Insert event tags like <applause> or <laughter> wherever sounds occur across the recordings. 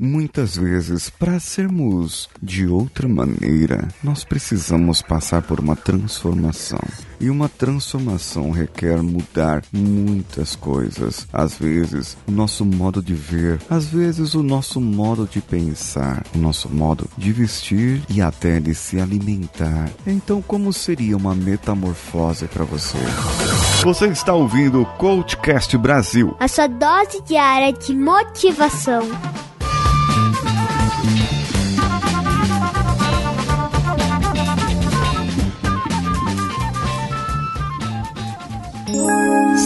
Muitas vezes, para sermos de outra maneira, nós precisamos passar por uma transformação. E uma transformação requer mudar muitas coisas. Às vezes, o nosso modo de ver, às vezes, o nosso modo de pensar, o nosso modo de vestir e até de se alimentar. Então, como seria uma metamorfose para você? Você está ouvindo o Coachcast Brasil a sua dose diária de motivação.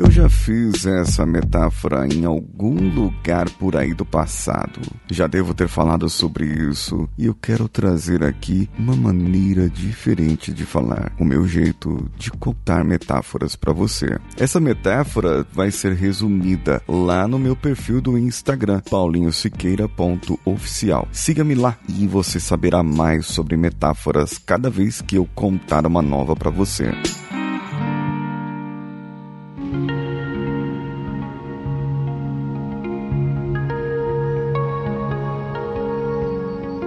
Eu já fiz essa metáfora em algum lugar por aí do passado. Já devo ter falado sobre isso e eu quero trazer aqui uma maneira diferente de falar, o meu jeito de contar metáforas para você. Essa metáfora vai ser resumida lá no meu perfil do Instagram, paulinhosiqueira.oficial. Siga-me lá e você saberá mais sobre metáforas cada vez que eu contar uma nova para você.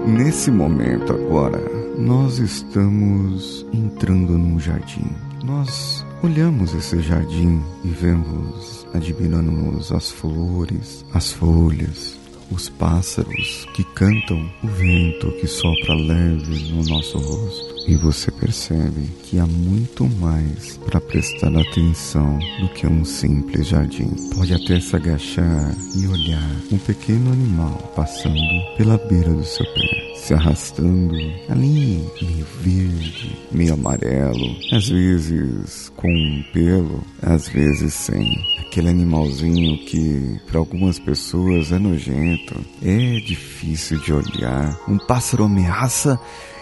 Nesse momento agora, nós estamos entrando num jardim. Nós olhamos esse jardim e vemos, admiramos as flores, as folhas, os pássaros que cantam, o vento que sopra leve no nosso rosto. E você percebe que há muito mais para prestar atenção do que um simples jardim. Pode até se agachar e olhar um pequeno animal passando pela beira do seu pé se arrastando ali, meio verde, meio amarelo, às vezes com um pelo, às vezes sem. Aquele animalzinho que para algumas pessoas é nojento, é difícil de olhar. Um pássaro ameaça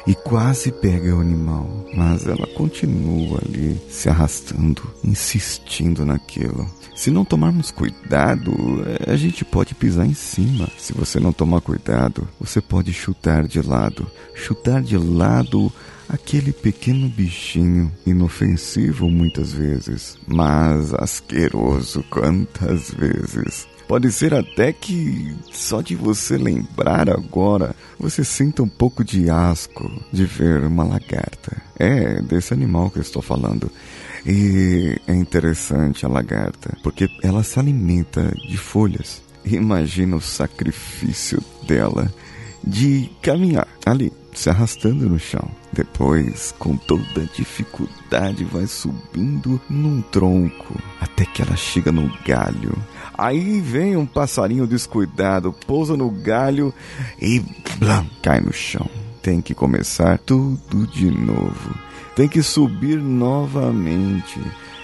e quase pega o animal, mas ela continua ali se arrastando, insistindo naquilo. Se não tomarmos cuidado, a gente pode pisar em cima. Se você não tomar cuidado, você pode chutar de lado. Chutar de lado aquele pequeno bichinho, inofensivo muitas vezes, mas asqueroso quantas vezes. Pode ser até que só de você lembrar agora, você sinta um pouco de asco de ver uma lagarta. É desse animal que eu estou falando. E é interessante a lagarta, porque ela se alimenta de folhas. Imagina o sacrifício dela de caminhar ali, se arrastando no chão. Depois, com toda dificuldade, vai subindo num tronco até que ela chega no galho. Aí vem um passarinho descuidado, pousa no galho e blam, cai no chão. Tem que começar tudo de novo. Tem que subir novamente.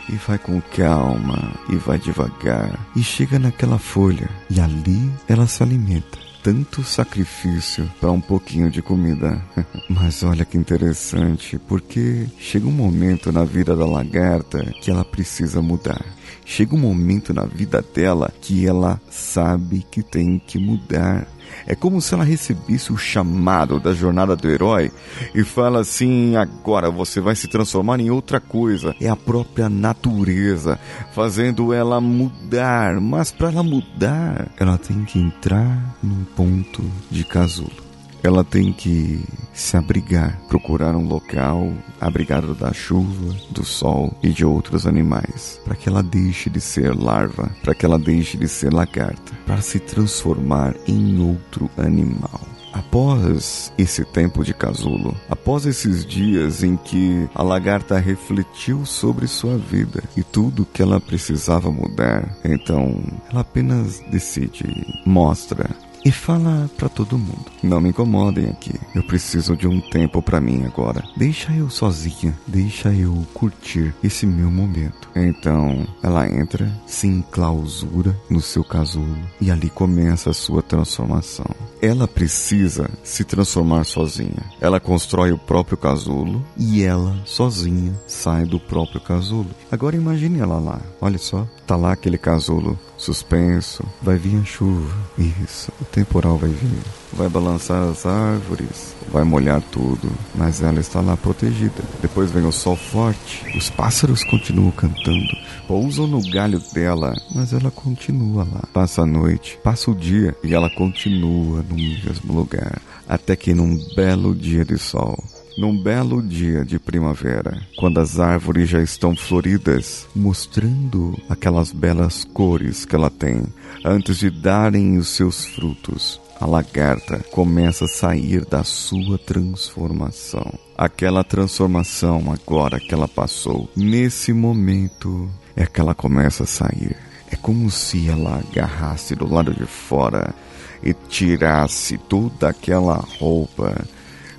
E vai com calma, e vai devagar, e chega naquela folha, e ali ela se alimenta tanto sacrifício para um pouquinho de comida. <laughs> Mas olha que interessante, porque chega um momento na vida da lagarta que ela precisa mudar. Chega um momento na vida dela que ela sabe que tem que mudar. É como se ela recebesse o chamado da jornada do herói e fala assim: agora você vai se transformar em outra coisa. É a própria natureza fazendo ela mudar. Mas para ela mudar, ela tem que entrar num ponto de casulo ela tem que se abrigar, procurar um local abrigado da chuva, do sol e de outros animais, para que ela deixe de ser larva, para que ela deixe de ser lagarta, para se transformar em outro animal. Após esse tempo de casulo, após esses dias em que a lagarta refletiu sobre sua vida e tudo que ela precisava mudar, então ela apenas decide, mostra e fala para todo mundo: Não me incomodem aqui. Eu preciso de um tempo para mim agora. Deixa eu sozinha, deixa eu curtir esse meu momento. Então ela entra, se enclausura no seu casulo e ali começa a sua transformação. Ela precisa se transformar sozinha. Ela constrói o próprio casulo e ela sozinha sai do próprio casulo. Agora imagine ela lá. Olha só, tá lá aquele casulo suspenso. Vai vir a chuva. Isso, o temporal vai vir. Vai balançar as árvores, vai molhar tudo, mas ela está lá protegida. Depois vem o sol forte, os pássaros continuam cantando, pousam no galho dela, mas ela continua lá. Passa a noite, passa o dia e ela continua no mesmo lugar. Até que num belo dia de sol, num belo dia de primavera, quando as árvores já estão floridas, mostrando aquelas belas cores que ela tem, antes de darem os seus frutos, a lagarta começa a sair da sua transformação. Aquela transformação agora que ela passou, nesse momento, é que ela começa a sair. É como se ela agarrasse do lado de fora e tirasse toda aquela roupa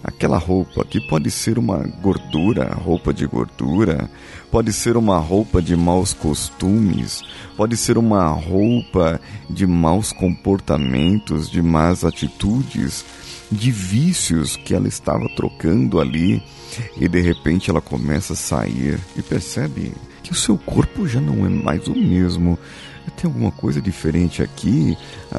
aquela roupa que pode ser uma gordura, roupa de gordura, pode ser uma roupa de maus costumes, pode ser uma roupa de maus comportamentos, de más atitudes, de vícios que ela estava trocando ali e de repente ela começa a sair e percebe que o seu corpo já não é mais o mesmo tem alguma coisa diferente aqui?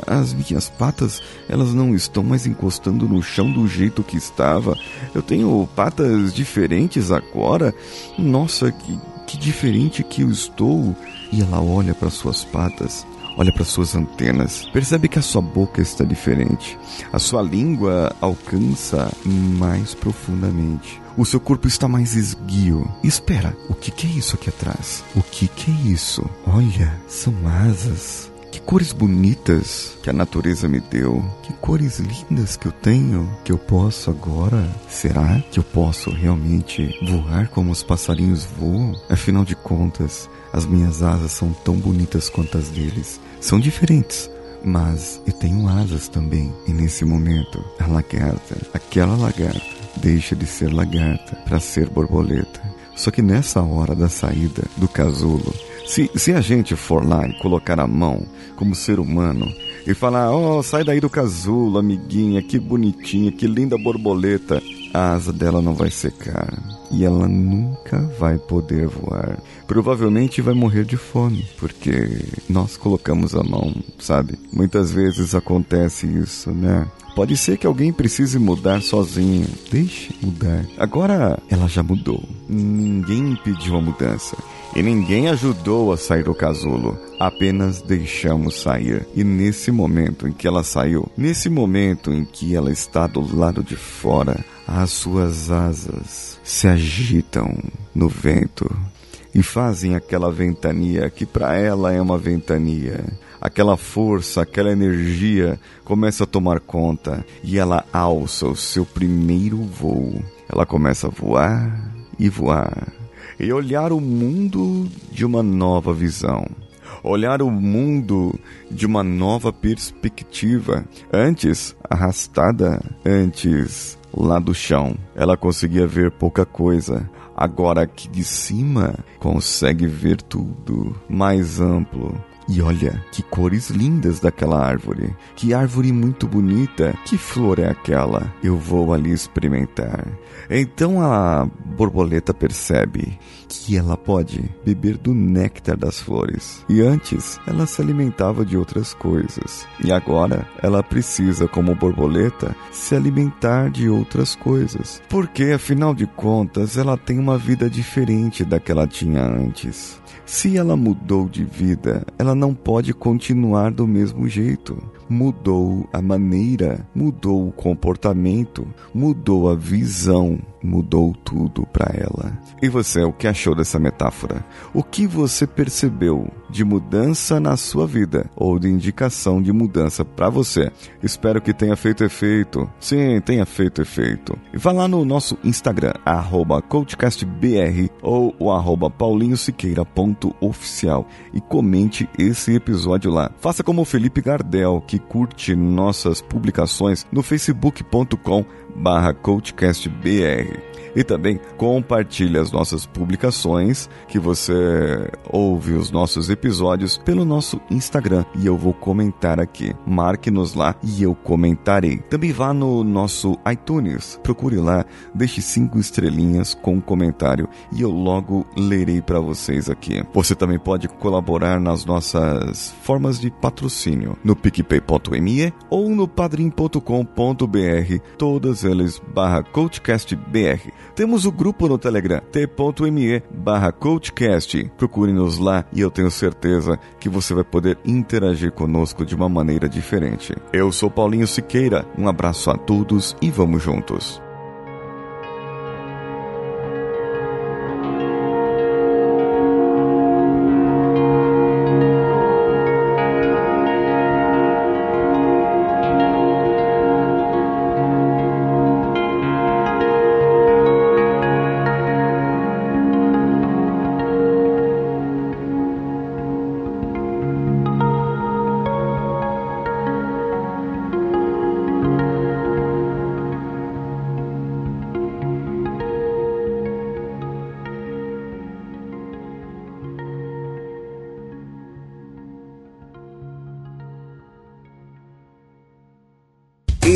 As minhas patas, elas não estão mais encostando no chão do jeito que estava. Eu tenho patas diferentes agora. Nossa, que, que diferente que eu estou. E ela olha para suas patas olha para suas antenas, percebe que a sua boca está diferente, a sua língua alcança mais profundamente. O seu corpo está mais esguio. Espera, o que, que é isso aqui atrás? O que, que é isso? Olha, são asas. Que cores bonitas que a natureza me deu. Que cores lindas que eu tenho. Que eu posso agora. Será que eu posso realmente voar como os passarinhos voam? Afinal de contas, as minhas asas são tão bonitas quanto as deles. São diferentes, mas eu tenho asas também. E nesse momento, a lagarta, aquela lagarta, deixa de ser lagarta para ser borboleta. Só que nessa hora da saída do casulo, se, se a gente for lá e colocar a mão como ser humano e falar: Oh, sai daí do casulo, amiguinha, que bonitinha, que linda borboleta, a asa dela não vai secar e ela nunca vai poder voar. Provavelmente vai morrer de fome, porque nós colocamos a mão, sabe? Muitas vezes acontece isso, né? Pode ser que alguém precise mudar sozinho. Deixe mudar. Agora ela já mudou. Ninguém impediu a mudança. E ninguém ajudou a sair do casulo. Apenas deixamos sair. E nesse momento em que ela saiu, nesse momento em que ela está do lado de fora, as suas asas se agitam no vento e fazem aquela ventania que para ela é uma ventania. Aquela força, aquela energia começa a tomar conta e ela alça o seu primeiro voo. Ela começa a voar e voar e olhar o mundo de uma nova visão olhar o mundo de uma nova perspectiva. Antes, arrastada, antes lá do chão. Ela conseguia ver pouca coisa. Agora aqui de cima consegue ver tudo mais amplo. E olha que cores lindas daquela árvore. Que árvore muito bonita. Que flor é aquela? Eu vou ali experimentar. Então a borboleta percebe que ela pode beber do néctar das flores. E antes ela se alimentava de outras coisas. E agora ela precisa, como borboleta, se alimentar de outras coisas. Porque afinal de contas ela tem uma vida diferente da que ela tinha antes. Se ela mudou de vida, ela não pode continuar do mesmo jeito. Mudou a maneira, mudou o comportamento, mudou a visão, mudou tudo para ela. E você, o que achou dessa metáfora? O que você percebeu de mudança na sua vida ou de indicação de mudança para você? Espero que tenha feito efeito. Sim, tenha feito efeito. E vá lá no nosso Instagram, coachcastbr ou o paulinhosiqueira.oficial e comente esse episódio lá. Faça como o Felipe Gardel, que curte nossas publicações no facebook.com barra coachcastbr E também compartilhe as nossas publicações, que você ouve os nossos episódios pelo nosso Instagram e eu vou comentar aqui. Marque-nos lá e eu comentarei. Também vá no nosso iTunes, procure lá, deixe cinco estrelinhas com um comentário e eu logo lerei para vocês aqui. Você também pode colaborar nas nossas formas de patrocínio no picpay.me ou no padrim.com.br, todas elas barra coachcastbr. Temos o grupo no Telegram, t.me barra coachcast. Procure-nos lá e eu tenho certeza que você vai poder interagir conosco de uma maneira diferente. Eu sou Paulinho Siqueira, um abraço a todos e vamos juntos.